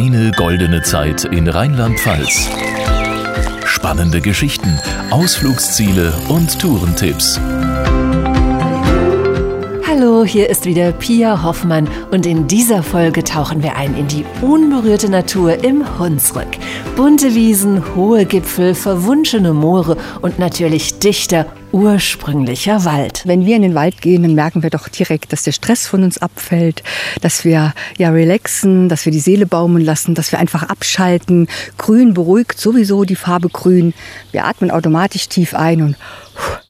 Deine goldene Zeit in Rheinland-Pfalz. Spannende Geschichten, Ausflugsziele und Tourentipps. Hallo, hier ist wieder Pia Hoffmann und in dieser Folge tauchen wir ein in die unberührte Natur im Hunsrück. Bunte Wiesen, hohe Gipfel, verwunschene Moore und natürlich dichter ursprünglicher Wald. Wenn wir in den Wald gehen, dann merken wir doch direkt, dass der Stress von uns abfällt, dass wir ja relaxen, dass wir die Seele baumeln lassen, dass wir einfach abschalten. Grün beruhigt sowieso die Farbe grün. Wir atmen automatisch tief ein und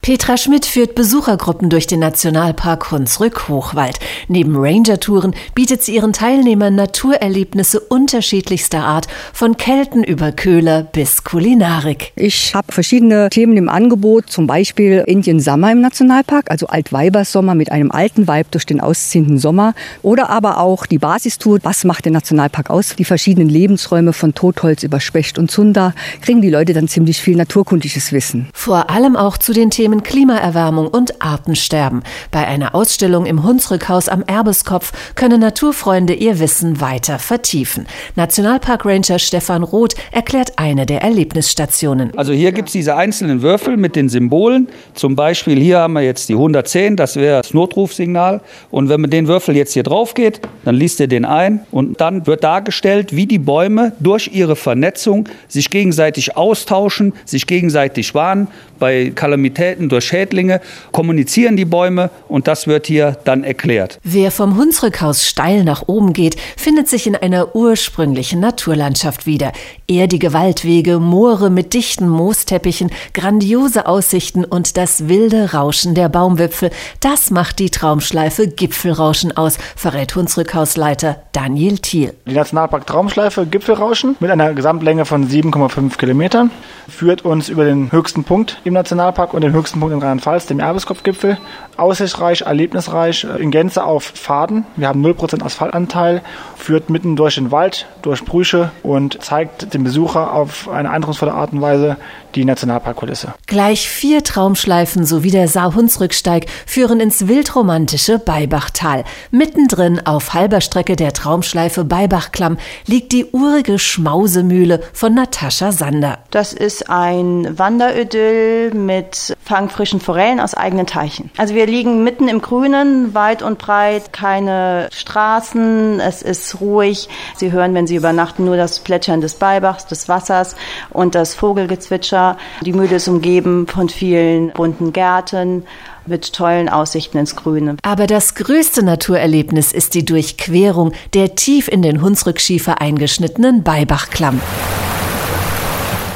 Petra Schmidt führt Besuchergruppen durch den Nationalpark Hunsrück-Hochwald. Neben Ranger-Touren bietet sie ihren Teilnehmern Naturerlebnisse unterschiedlichster Art, von Kelten über Köhler bis Kulinarik. Ich habe verschiedene Themen im Angebot, zum Beispiel Indian Summer im Nationalpark, also Altweibersommer mit einem alten Weib durch den ausziehenden Sommer. Oder aber auch die Basistour, was macht der Nationalpark aus? Die verschiedenen Lebensräume von Totholz über Specht und Zunder kriegen die Leute dann ziemlich viel naturkundliches Wissen. Vor allem auch zu den Themen Klimaerwärmung und Artensterben. Bei einer Ausstellung im Hunsrückhaus am Erbeskopf können Naturfreunde ihr Wissen weiter vertiefen. Nationalpark Ranger Stefan Roth erklärt eine der Erlebnisstationen. Also hier gibt es diese einzelnen Würfel mit den Symbolen. Zum Beispiel hier haben wir jetzt die 110, das wäre das Notrufsignal. Und wenn man den Würfel jetzt hier drauf geht, dann liest er den ein und dann wird dargestellt, wie die Bäume durch ihre Vernetzung sich gegenseitig austauschen, sich gegenseitig warnen. Bei Kalamitäten durch Schädlinge kommunizieren die Bäume und das wird hier dann erklärt. Wer vom Hunsrückhaus steil nach oben geht, findet sich in einer ursprünglichen Naturlandschaft wieder. Erdige Waldwege, Moore mit dichten Moosteppichen, grandiose Aussichten und das wilde Rauschen der Baumwipfel. Das macht die Traumschleife Gipfelrauschen aus, verrät Hunsrückhausleiter Daniel Thiel. Die Nationalpark Traumschleife Gipfelrauschen mit einer Gesamtlänge von 7,5 Kilometern führt uns über den höchsten Punkt im Nationalpark und den höchsten Punkt in Rheinland-Pfalz, dem Erbeskopfgipfel. Aussichtsreich, erlebnisreich, in Gänze auf Pfaden. Wir haben 0% Asphaltanteil, führt mitten durch den Wald, durch Brüche und zeigt dem Besucher auf eine eindrucksvolle Art und Weise die Nationalparkkulisse. Gleich vier Traumschleifen sowie der Saarhunsrücksteig führen ins wildromantische Beibachtal. Mittendrin auf halber Strecke der Traumschleife Beibachklamm liegt die urige Schmausemühle von Natascha Sander. Das ist ein Wanderödyll mit fangfrischen Forellen aus eigenen Teichen. Also wir liegen mitten im Grünen, weit und breit, keine Straßen, es ist ruhig. Sie hören, wenn Sie übernachten, nur das Plätschern des Beibachs, des Wassers und das Vogelgezwitscher. Die Mühle ist umgeben von vielen bunten Gärten mit tollen Aussichten ins Grüne. Aber das größte Naturerlebnis ist die Durchquerung der tief in den Hunsrückschiefer eingeschnittenen Beibachklamm.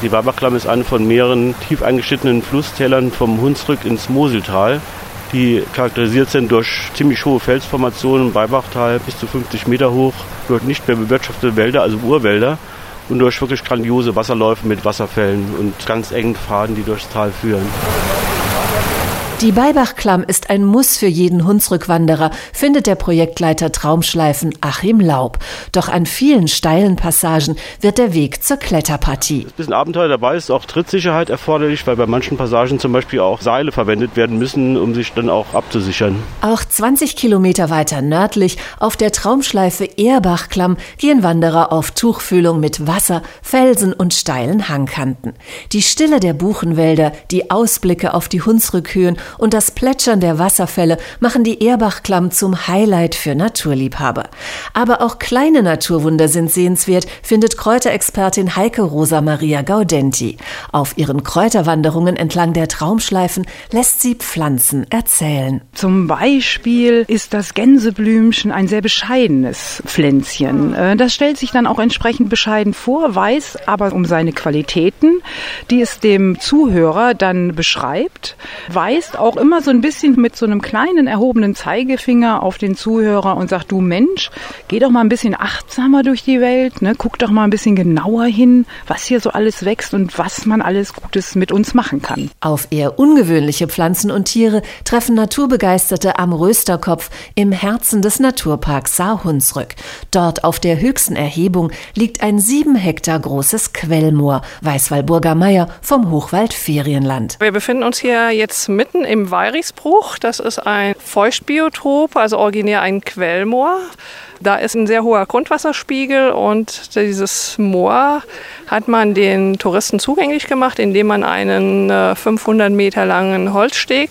Die Beibachklamm ist eine von mehreren tief eingeschnittenen Flusstälern vom Hunsrück ins Moseltal, die charakterisiert sind durch ziemlich hohe Felsformationen, Beibachtal bis zu 50 Meter hoch, durch nicht mehr bewirtschaftete Wälder, also Urwälder und durch wirklich grandiose Wasserläufe mit Wasserfällen und ganz engen Pfaden, die durchs Tal führen. Die Beibachklamm ist ein Muss für jeden Hunsrückwanderer, findet der Projektleiter Traumschleifen Achim Laub. Doch an vielen steilen Passagen wird der Weg zur Kletterpartie. Ein bisschen Abenteuer dabei ist auch Trittsicherheit erforderlich, weil bei manchen Passagen zum Beispiel auch Seile verwendet werden müssen, um sich dann auch abzusichern. Auch 20 Kilometer weiter nördlich auf der Traumschleife Ehrbachklamm gehen Wanderer auf Tuchfühlung mit Wasser, Felsen und steilen Hangkanten. Die Stille der Buchenwälder, die Ausblicke auf die Hunsrückhöhen und das Plätschern der Wasserfälle machen die Ehrbachklamm zum Highlight für Naturliebhaber. Aber auch kleine Naturwunder sind sehenswert, findet Kräuterexpertin Heike Rosa Maria Gaudenti. Auf ihren Kräuterwanderungen entlang der Traumschleifen lässt sie Pflanzen erzählen. Zum Beispiel ist das Gänseblümchen ein sehr bescheidenes Pflänzchen. Äh, das stellt sich dann auch entsprechend bescheiden vor, weiß aber um seine Qualitäten, die es dem Zuhörer dann beschreibt, auch immer so ein bisschen mit so einem kleinen erhobenen Zeigefinger auf den Zuhörer und sagt, du Mensch, geh doch mal ein bisschen achtsamer durch die Welt, ne? guck doch mal ein bisschen genauer hin, was hier so alles wächst und was man alles Gutes mit uns machen kann. Auf eher ungewöhnliche Pflanzen und Tiere treffen Naturbegeisterte am Rösterkopf im Herzen des Naturparks Saarhunsrück. Dort auf der höchsten Erhebung liegt ein sieben Hektar großes Quellmoor, weiß Walburger Meier vom Hochwald Ferienland. Wir befinden uns hier jetzt mitten im Weirichsbruch. Das ist ein Feuchtbiotop, also originär ein Quellmoor. Da ist ein sehr hoher Grundwasserspiegel und dieses Moor hat man den Touristen zugänglich gemacht, indem man einen 500 äh, Meter langen Holzsteg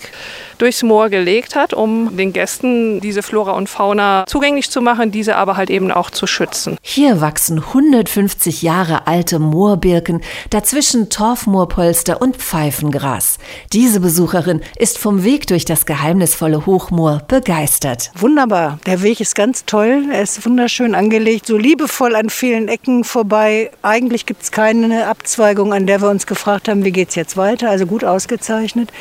durchs Moor gelegt hat, um den Gästen diese Flora und Fauna zugänglich zu machen, diese aber halt eben auch zu schützen. Hier wachsen 150 Jahre alte Moorbirken, dazwischen Torfmoorpolster und Pfeifengras. Diese Besucherin ist vom Weg durch das geheimnisvolle Hochmoor begeistert. Wunderbar, der Weg ist ganz toll, er ist wunderschön angelegt, so liebevoll an vielen Ecken vorbei. Eigentlich gibt es keine Abzweigung, an der wir uns gefragt haben, wie geht es jetzt weiter. Also gut ausgezeichnet.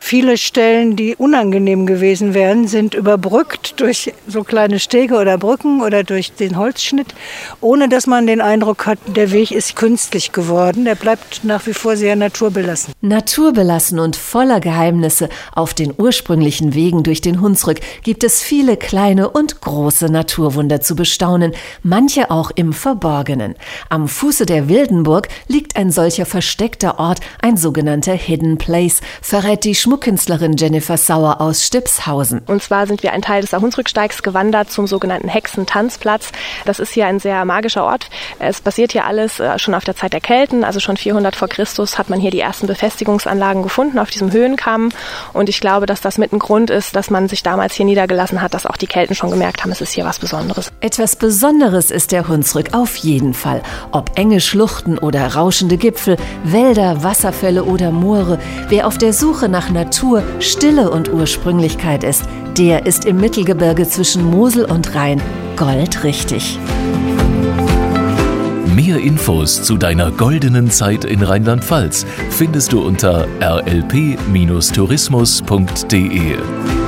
Viele Stellen, die unangenehm gewesen wären, sind überbrückt durch so kleine Stege oder Brücken oder durch den Holzschnitt, ohne dass man den Eindruck hat, der Weg ist künstlich geworden. Der bleibt nach wie vor sehr naturbelassen. Naturbelassen und voller Geheimnisse auf den ursprünglichen Wegen durch den Hunsrück gibt es viele kleine und große Naturwunder zu bestaunen, manche auch im Verborgenen. Am Fuße der Wild Wildenburg liegt ein solcher versteckter Ort, ein sogenannter Hidden Place, verrät die Schmuckkünstlerin Jennifer Sauer aus Stipshausen. Und zwar sind wir einen Teil des Hunsrücksteigs gewandert zum sogenannten Hexentanzplatz. Das ist hier ein sehr magischer Ort. Es basiert hier alles äh, schon auf der Zeit der Kelten, also schon 400 vor Christus hat man hier die ersten Befestigungsanlagen gefunden auf diesem Höhenkamm. Und ich glaube, dass das mit ein Grund ist, dass man sich damals hier niedergelassen hat, dass auch die Kelten schon gemerkt haben, es ist hier was Besonderes. Etwas Besonderes ist der Hunsrück auf jeden Fall. Ob enge Schluchten Schluchten oder rauschende Gipfel, Wälder, Wasserfälle oder Moore, wer auf der Suche nach Natur, Stille und Ursprünglichkeit ist, der ist im Mittelgebirge zwischen Mosel und Rhein goldrichtig. Mehr Infos zu deiner goldenen Zeit in Rheinland-Pfalz findest du unter rlp-tourismus.de.